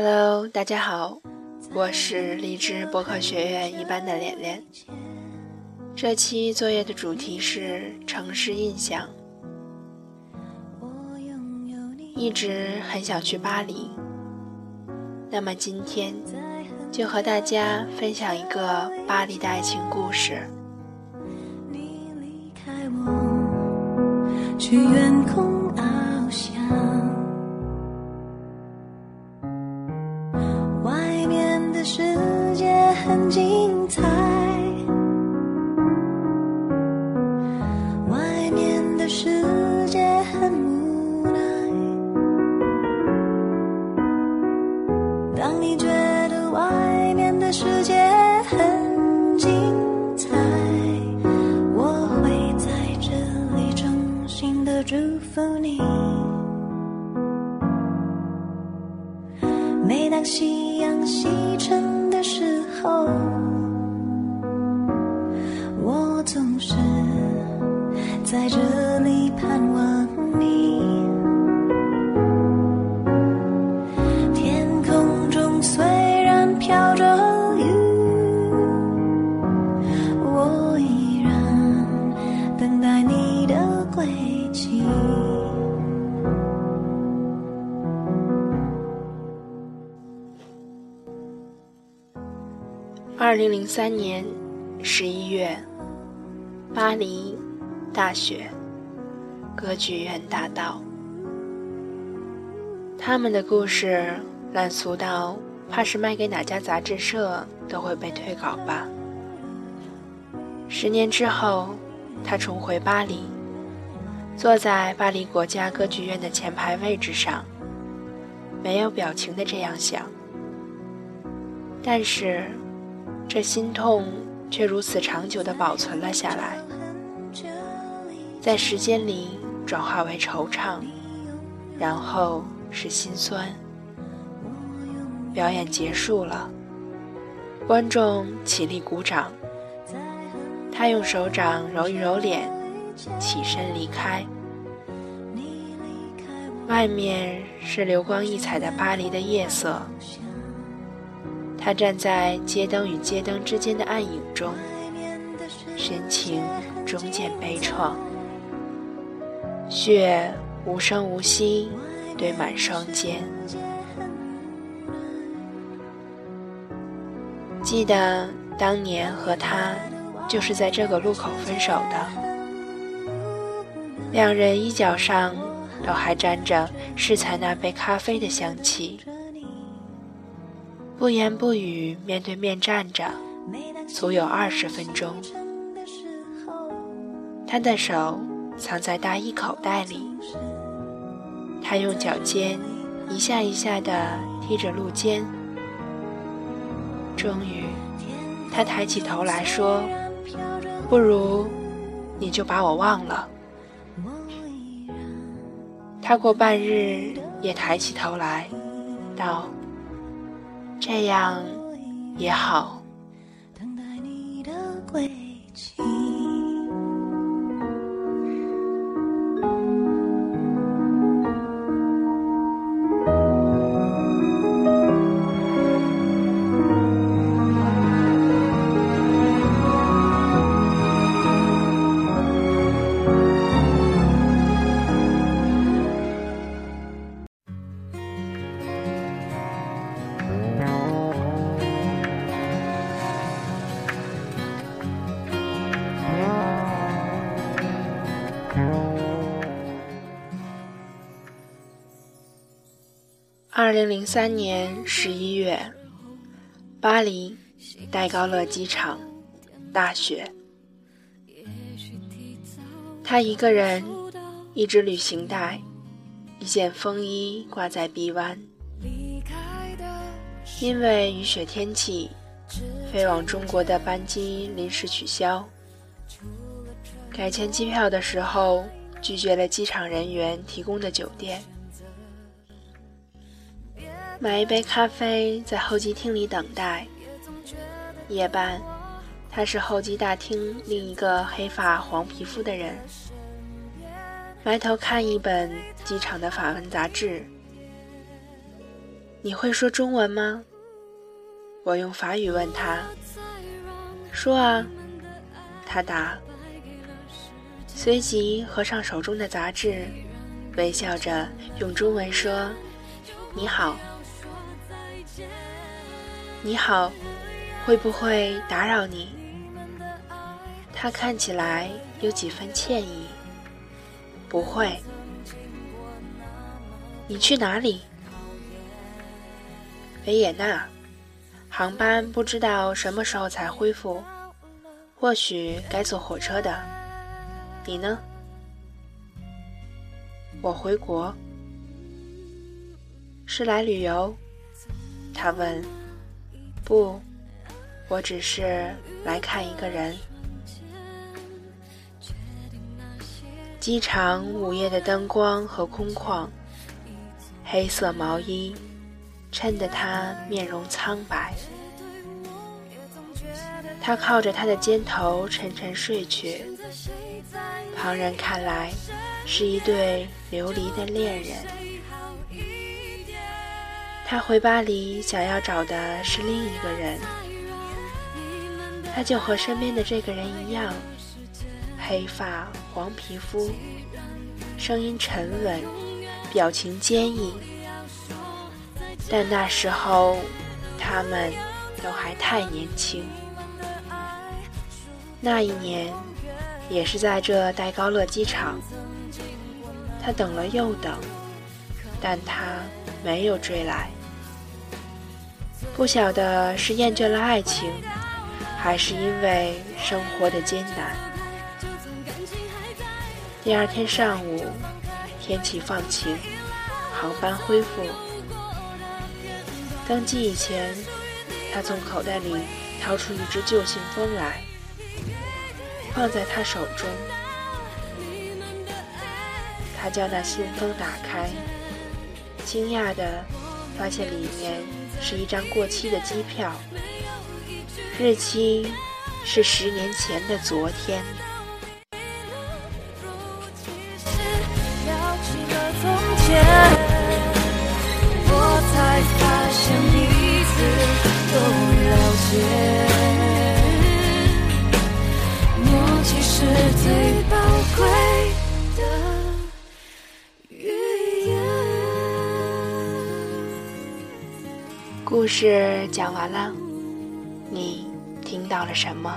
Hello，大家好，我是荔枝播客学院一班的脸脸。这期作业的主题是城市印象。一直很想去巴黎，那么今天就和大家分享一个巴黎的爱情故事。你离开我去远空世界很精彩，外面的世界很无奈。当你觉得外每当夕阳西沉的时候，我总是在这里盼望。二零零三年十一月，巴黎，大雪，歌剧院大道。他们的故事烂俗到，怕是卖给哪家杂志社都会被退稿吧。十年之后，他重回巴黎，坐在巴黎国家歌剧院的前排位置上，没有表情的这样想。但是，这心痛却如此长久地保存了下来，在时间里转化为惆怅，然后。是心酸。表演结束了，观众起立鼓掌。他用手掌揉一揉脸，起身离开。外面是流光溢彩的巴黎的夜色。他站在街灯与街灯之间的暗影中，神情终渐悲怆。雪无声无息。堆满双肩。记得当年和他就是在这个路口分手的，两人衣角上都还沾着适才那杯咖啡的香气，不言不语，面对面站着，足有二十分钟。他的手藏在大衣口袋里。他用脚尖一下一下地踢着路肩，终于，他抬起头来说：“不如，你就把我忘了。”他过半日也抬起头来，道：“这样也好。”二零零三年十一月，巴黎戴高乐机场，大雪。他一个人，一只旅行袋，一件风衣挂在臂弯。因为雨雪天气，飞往中国的班机临时取消。改签机票的时候，拒绝了机场人员提供的酒店。买一杯咖啡，在候机厅里等待。夜半，他是候机大厅另一个黑发黄皮肤的人，埋头看一本机场的法文杂志。你会说中文吗？我用法语问他。说啊，他答。随即合上手中的杂志，微笑着用中文说：“你好，你好，会不会打扰你？”他看起来有几分歉意。不会。你去哪里？维也纳。航班不知道什么时候才恢复，或许该坐火车的。你呢？我回国，是来旅游。他问。不，我只是来看一个人。机场午夜的灯光和空旷，黑色毛衣。衬得他面容苍白，他靠着他的肩头沉沉睡去。旁人看来是一对流离的恋人。他回巴黎想要找的是另一个人，他就和身边的这个人一样，黑发黄皮肤，声音沉稳，表情坚毅。但那时候，他们都还太年轻。那一年，也是在这戴高乐机场，他等了又等，但他没有追来。不晓得是厌倦了爱情，还是因为生活的艰难。第二天上午，天气放晴，航班恢复。登机以前，他从口袋里掏出一只旧信封来，放在他手中。他将那信封打开，惊讶地发现里面是一张过期的机票，日期是十年前的昨天。故事讲完了，你听到了什么？